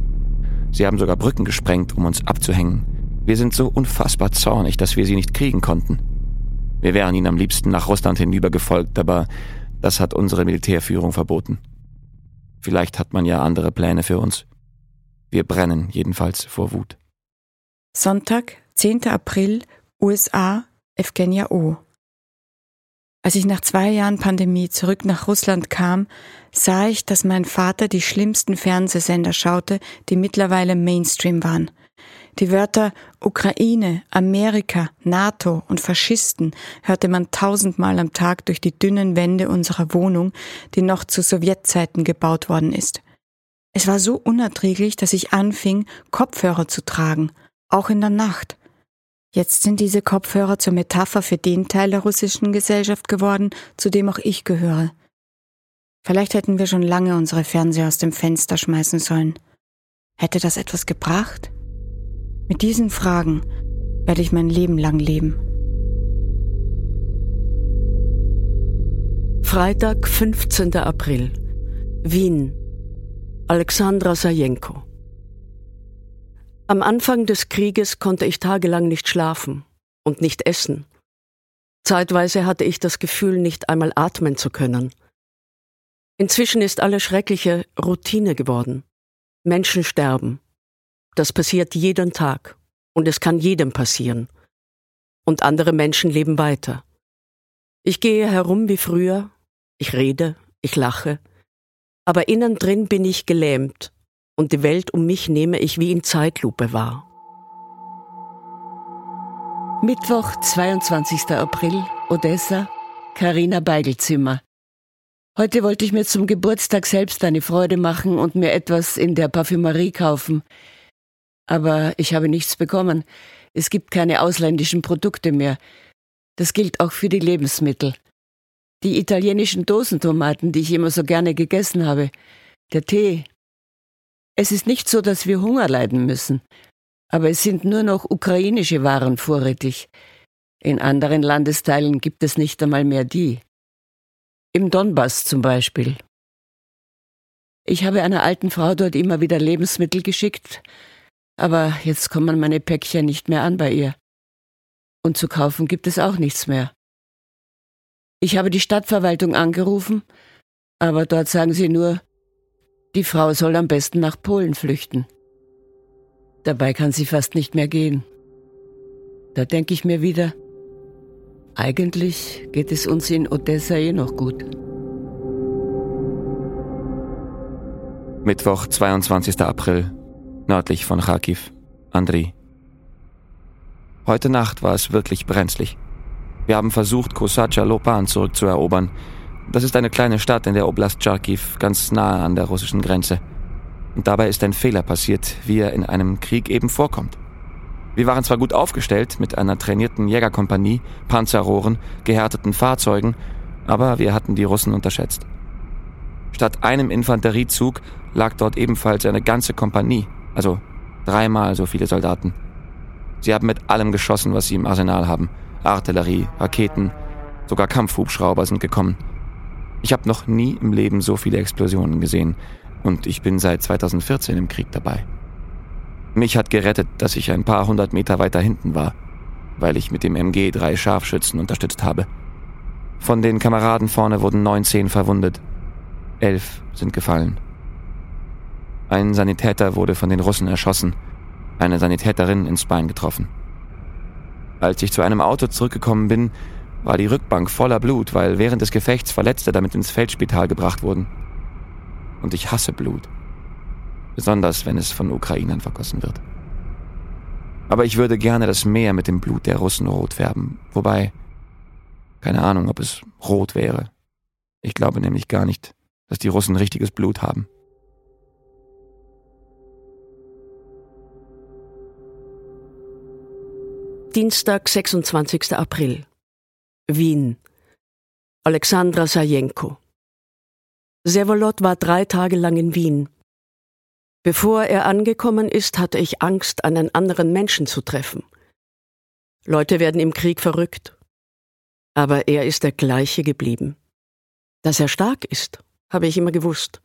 Sie haben sogar Brücken gesprengt, um uns abzuhängen. Wir sind so unfassbar zornig, dass wir sie nicht kriegen konnten. Wir wären ihnen am liebsten nach Russland hinübergefolgt, aber das hat unsere Militärführung verboten. Vielleicht hat man ja andere Pläne für uns. Wir brennen jedenfalls vor Wut. Sonntag, 10. April, USA, Evgenia O. Als ich nach zwei Jahren Pandemie zurück nach Russland kam, sah ich, dass mein Vater die schlimmsten Fernsehsender schaute, die mittlerweile Mainstream waren – die Wörter Ukraine, Amerika, NATO und Faschisten hörte man tausendmal am Tag durch die dünnen Wände unserer Wohnung, die noch zu Sowjetzeiten gebaut worden ist. Es war so unerträglich, dass ich anfing, Kopfhörer zu tragen, auch in der Nacht. Jetzt sind diese Kopfhörer zur Metapher für den Teil der russischen Gesellschaft geworden, zu dem auch ich gehöre. Vielleicht hätten wir schon lange unsere Fernseher aus dem Fenster schmeißen sollen. Hätte das etwas gebracht? Mit diesen Fragen werde ich mein Leben lang leben. Freitag, 15. April. Wien. Alexandra Sajenko. Am Anfang des Krieges konnte ich tagelang nicht schlafen und nicht essen. Zeitweise hatte ich das Gefühl, nicht einmal atmen zu können. Inzwischen ist alles Schreckliche Routine geworden. Menschen sterben, das passiert jeden Tag und es kann jedem passieren. Und andere Menschen leben weiter. Ich gehe herum wie früher, ich rede, ich lache, aber innen drin bin ich gelähmt und die Welt um mich nehme ich wie in Zeitlupe wahr. Mittwoch, 22. April, Odessa, Karina Beigelzimmer. Heute wollte ich mir zum Geburtstag selbst eine Freude machen und mir etwas in der Parfümerie kaufen. Aber ich habe nichts bekommen. Es gibt keine ausländischen Produkte mehr. Das gilt auch für die Lebensmittel. Die italienischen Dosentomaten, die ich immer so gerne gegessen habe, der Tee. Es ist nicht so, dass wir Hunger leiden müssen, aber es sind nur noch ukrainische Waren vorrätig. In anderen Landesteilen gibt es nicht einmal mehr die. Im Donbass zum Beispiel. Ich habe einer alten Frau dort immer wieder Lebensmittel geschickt, aber jetzt kommen meine Päckchen nicht mehr an bei ihr. Und zu kaufen gibt es auch nichts mehr. Ich habe die Stadtverwaltung angerufen, aber dort sagen sie nur, die Frau soll am besten nach Polen flüchten. Dabei kann sie fast nicht mehr gehen. Da denke ich mir wieder, eigentlich geht es uns in Odessa eh noch gut. Mittwoch, 22. April nördlich von Kharkiv, Andri. Heute Nacht war es wirklich brenzlig. Wir haben versucht, Kosacha Lopan zurückzuerobern. Das ist eine kleine Stadt in der Oblast Charkiv, ganz nahe an der russischen Grenze. Und dabei ist ein Fehler passiert, wie er in einem Krieg eben vorkommt. Wir waren zwar gut aufgestellt mit einer trainierten Jägerkompanie, Panzerrohren, gehärteten Fahrzeugen, aber wir hatten die Russen unterschätzt. Statt einem Infanteriezug lag dort ebenfalls eine ganze Kompanie also dreimal so viele Soldaten. Sie haben mit allem geschossen, was sie im Arsenal haben. Artillerie, Raketen, sogar Kampfhubschrauber sind gekommen. Ich habe noch nie im Leben so viele Explosionen gesehen und ich bin seit 2014 im Krieg dabei. Mich hat gerettet, dass ich ein paar hundert Meter weiter hinten war, weil ich mit dem MG drei Scharfschützen unterstützt habe. Von den Kameraden vorne wurden 19 verwundet. Elf sind gefallen. Ein Sanitäter wurde von den Russen erschossen eine Sanitäterin, ins Bein getroffen. Als ich zu einem Auto zurückgekommen bin, war die Rückbank voller Blut, weil während des Gefechts Verletzte damit ins Feldspital gebracht wurden. Und ich hasse Blut. Besonders wenn es von Ukrainern vergossen wird. Aber ich würde gerne das Meer mit dem Blut der Russen rot färben. Wobei, keine Ahnung, ob es rot wäre. Ich glaube nämlich gar nicht, dass die Russen richtiges Blut haben. Dienstag, 26. April. Wien. Alexandra Sajenko. Servolot war drei Tage lang in Wien. Bevor er angekommen ist, hatte ich Angst, einen anderen Menschen zu treffen. Leute werden im Krieg verrückt. Aber er ist der gleiche geblieben. Dass er stark ist, habe ich immer gewusst.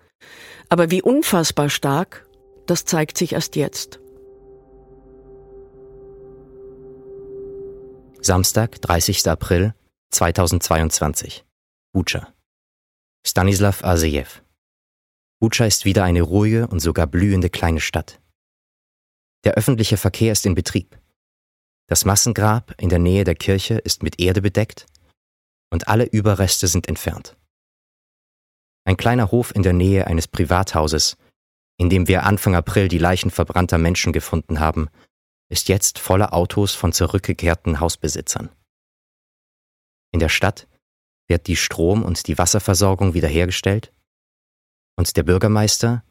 Aber wie unfassbar stark, das zeigt sich erst jetzt. Samstag, 30. April 2022. Bucha. Stanislav Asejew. Bucha ist wieder eine ruhige und sogar blühende kleine Stadt. Der öffentliche Verkehr ist in Betrieb. Das Massengrab in der Nähe der Kirche ist mit Erde bedeckt und alle Überreste sind entfernt. Ein kleiner Hof in der Nähe eines Privathauses, in dem wir Anfang April die Leichen verbrannter Menschen gefunden haben, ist jetzt voller Autos von zurückgekehrten Hausbesitzern. In der Stadt wird die Strom- und die Wasserversorgung wiederhergestellt und der Bürgermeister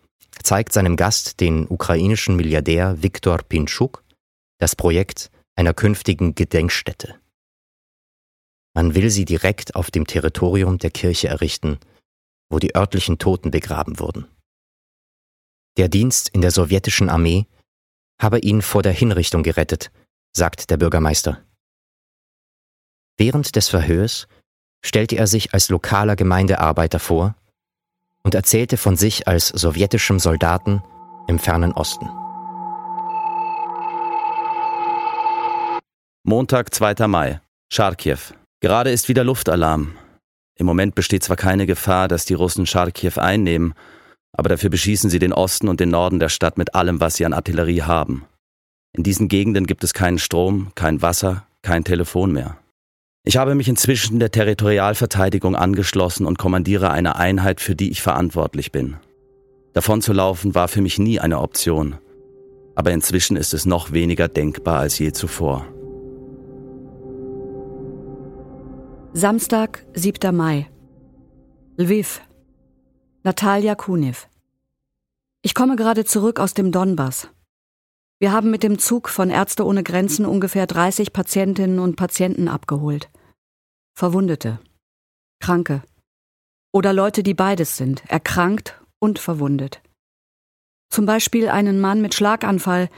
zeigt seinem Gast, den ukrainischen Milliardär Viktor Pinchuk, das Projekt einer künftigen Gedenkstätte. Man will sie direkt auf dem Territorium der Kirche errichten, wo die örtlichen Toten begraben wurden. Der Dienst in der sowjetischen Armee habe ihn vor der Hinrichtung gerettet, sagt der Bürgermeister. Während des Verhörs stellte er sich als lokaler Gemeindearbeiter vor und erzählte von sich als sowjetischem Soldaten im fernen Osten. Montag, 2. Mai, Charkiw. Gerade ist wieder Luftalarm. Im Moment besteht zwar keine Gefahr, dass die Russen Charkiw einnehmen, aber dafür beschießen sie den Osten und den Norden der Stadt mit allem, was sie an Artillerie haben. In diesen Gegenden gibt es keinen Strom, kein Wasser, kein Telefon mehr. Ich habe mich inzwischen der Territorialverteidigung angeschlossen und kommandiere eine Einheit, für die ich verantwortlich bin. Davon zu laufen war für mich nie eine Option, aber inzwischen ist es noch weniger denkbar als je zuvor. Samstag, 7. Mai. Lviv, Natalia Kunev. Ich komme gerade zurück aus dem Donbass. Wir haben mit dem Zug von Ärzte ohne Grenzen ungefähr 30 Patientinnen und Patienten abgeholt. Verwundete, Kranke oder Leute, die beides sind, erkrankt und verwundet. Zum Beispiel einen Mann mit Schlaganfall,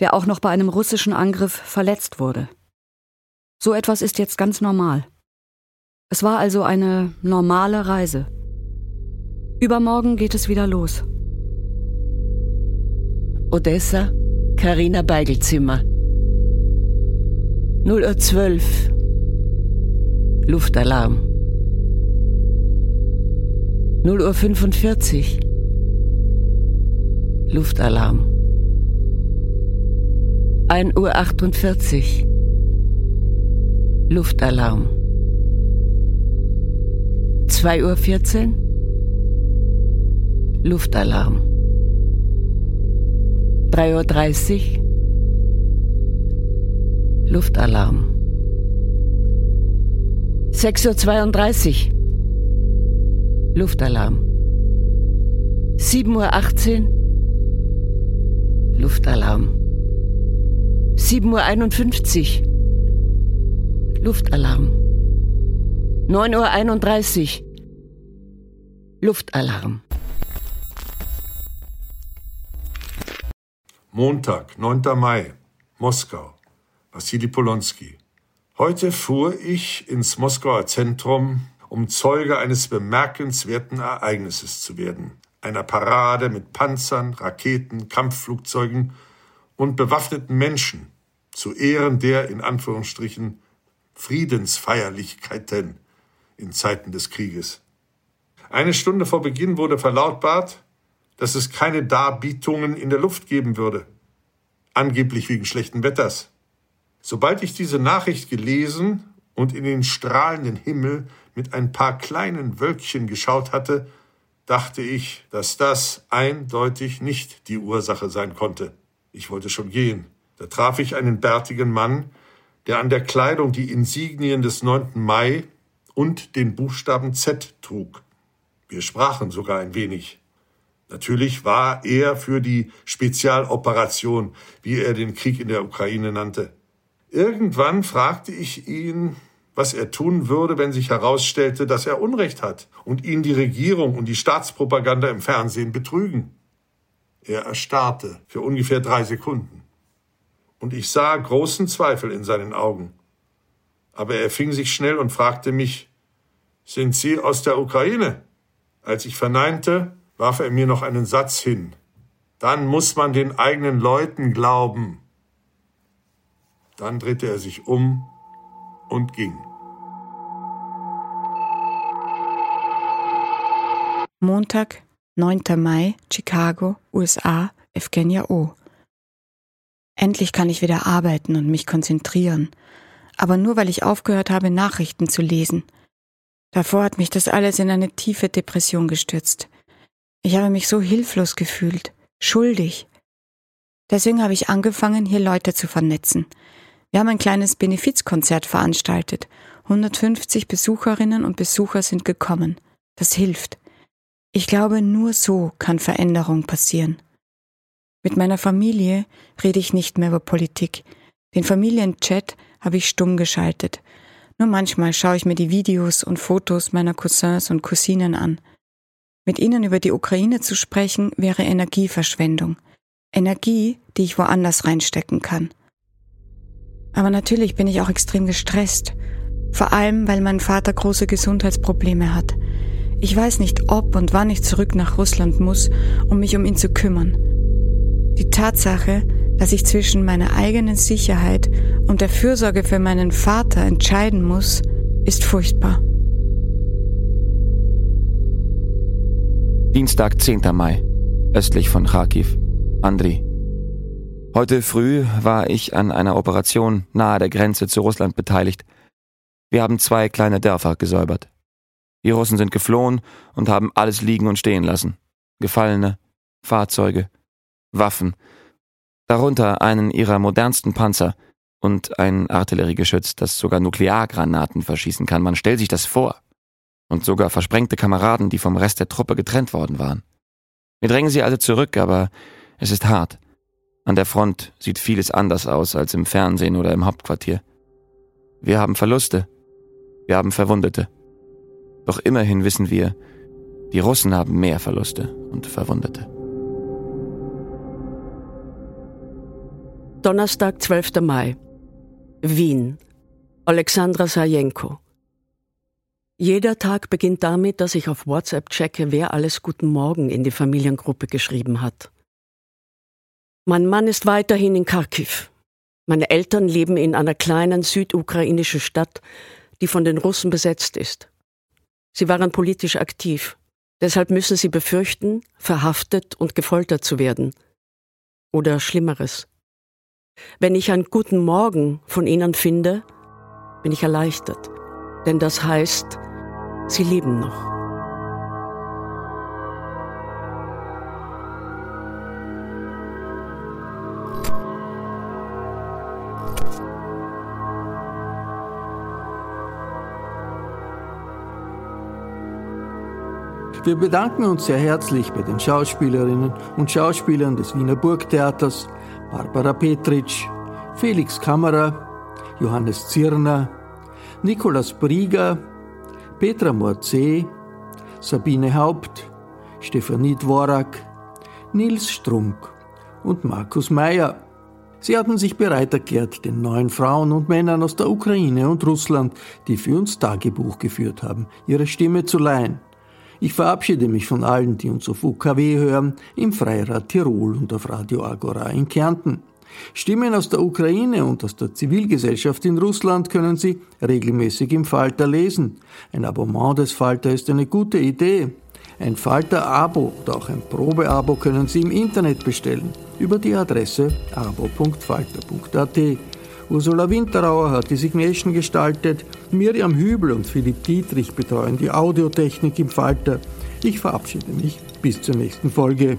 der auch noch bei einem russischen Angriff verletzt wurde. So etwas ist jetzt ganz normal. Es war also eine normale Reise. Übermorgen geht es wieder los. Odessa, Karina Beigelzimmer. 0 Uhr 12. Luftalarm. 0 Uhr 45. Luftalarm. 1 Uhr 48. Luftalarm. 2 Uhr 14. Luftalarm. 3.30 Uhr. Luftalarm. 6.32 Uhr. Luftalarm. 7.18 Uhr. Luftalarm. 7.51 Uhr. Luftalarm. 9.31 Uhr. Luftalarm. Montag, 9. Mai, Moskau. Wassili Polonski. Heute fuhr ich ins Moskauer Zentrum, um Zeuge eines bemerkenswerten Ereignisses zu werden. Einer Parade mit Panzern, Raketen, Kampfflugzeugen und bewaffneten Menschen zu Ehren der in Anführungsstrichen Friedensfeierlichkeiten in Zeiten des Krieges. Eine Stunde vor Beginn wurde verlautbart, dass es keine Darbietungen in der Luft geben würde. angeblich wegen schlechten Wetters. Sobald ich diese Nachricht gelesen und in den strahlenden Himmel mit ein paar kleinen Wölkchen geschaut hatte, dachte ich, dass das eindeutig nicht die Ursache sein konnte. Ich wollte schon gehen. Da traf ich einen bärtigen Mann, der an der Kleidung die Insignien des 9. Mai und den Buchstaben Z trug. Wir sprachen sogar ein wenig. Natürlich war er für die Spezialoperation, wie er den Krieg in der Ukraine nannte. Irgendwann fragte ich ihn, was er tun würde, wenn sich herausstellte, dass er Unrecht hat und ihn die Regierung und die Staatspropaganda im Fernsehen betrügen. Er erstarrte für ungefähr drei Sekunden. Und ich sah großen Zweifel in seinen Augen. Aber er fing sich schnell und fragte mich, sind Sie aus der Ukraine? Als ich verneinte, warf er mir noch einen Satz hin. Dann muss man den eigenen Leuten glauben. Dann drehte er sich um und ging. Montag, 9. Mai, Chicago, USA, Evgenia O. Endlich kann ich wieder arbeiten und mich konzentrieren. Aber nur weil ich aufgehört habe, Nachrichten zu lesen. Davor hat mich das alles in eine tiefe Depression gestürzt. Ich habe mich so hilflos gefühlt, schuldig. Deswegen habe ich angefangen, hier Leute zu vernetzen. Wir haben ein kleines Benefizkonzert veranstaltet. 150 Besucherinnen und Besucher sind gekommen. Das hilft. Ich glaube, nur so kann Veränderung passieren. Mit meiner Familie rede ich nicht mehr über Politik. Den Familienchat habe ich stumm geschaltet. Nur manchmal schaue ich mir die Videos und Fotos meiner Cousins und Cousinen an. Mit ihnen über die Ukraine zu sprechen, wäre Energieverschwendung. Energie, die ich woanders reinstecken kann. Aber natürlich bin ich auch extrem gestresst. Vor allem, weil mein Vater große Gesundheitsprobleme hat. Ich weiß nicht, ob und wann ich zurück nach Russland muss, um mich um ihn zu kümmern. Die Tatsache, dass ich zwischen meiner eigenen Sicherheit und der Fürsorge für meinen Vater entscheiden muss, ist furchtbar. Dienstag, 10. Mai, östlich von Kharkiv. Andri, Heute früh war ich an einer Operation nahe der Grenze zu Russland beteiligt. Wir haben zwei kleine Dörfer gesäubert. Die Russen sind geflohen und haben alles liegen und stehen lassen. Gefallene, Fahrzeuge, Waffen, darunter einen ihrer modernsten Panzer und ein Artilleriegeschütz, das sogar Nukleargranaten verschießen kann. Man stellt sich das vor. Und sogar versprengte Kameraden, die vom Rest der Truppe getrennt worden waren. Wir drängen sie also zurück, aber es ist hart. An der Front sieht vieles anders aus als im Fernsehen oder im Hauptquartier. Wir haben Verluste. Wir haben Verwundete. Doch immerhin wissen wir, die Russen haben mehr Verluste und Verwundete. Donnerstag, 12. Mai. Wien. Alexandra Sajenko. Jeder Tag beginnt damit, dass ich auf WhatsApp checke, wer alles Guten Morgen in die Familiengruppe geschrieben hat. Mein Mann ist weiterhin in Kharkiv. Meine Eltern leben in einer kleinen südukrainischen Stadt, die von den Russen besetzt ist. Sie waren politisch aktiv. Deshalb müssen sie befürchten, verhaftet und gefoltert zu werden. Oder Schlimmeres. Wenn ich einen guten Morgen von ihnen finde, bin ich erleichtert. Denn das heißt, sie leben noch. Wir bedanken uns sehr herzlich bei den Schauspielerinnen und Schauspielern des Wiener Burgtheaters, Barbara Petritsch, Felix Kammerer, Johannes Zirner, Nikolaus Brieger, Petra Morzee, Sabine Haupt, Stefanie Dvorak, Nils Strunk und Markus Meyer. Sie hatten sich bereit erklärt, den neuen Frauen und Männern aus der Ukraine und Russland, die für uns Tagebuch geführt haben, ihre Stimme zu leihen. Ich verabschiede mich von allen, die uns auf UKW hören, im Freirad Tirol und auf Radio Agora in Kärnten. Stimmen aus der Ukraine und aus der Zivilgesellschaft in Russland können Sie regelmäßig im Falter lesen. Ein Abonnement des Falter ist eine gute Idee. Ein Falter-Abo oder auch ein Probeabo können Sie im Internet bestellen über die Adresse abo.falter.at. Ursula Winterauer hat die Signation gestaltet, Miriam Hübel und Philipp Dietrich betreuen die Audiotechnik im Falter. Ich verabschiede mich bis zur nächsten Folge.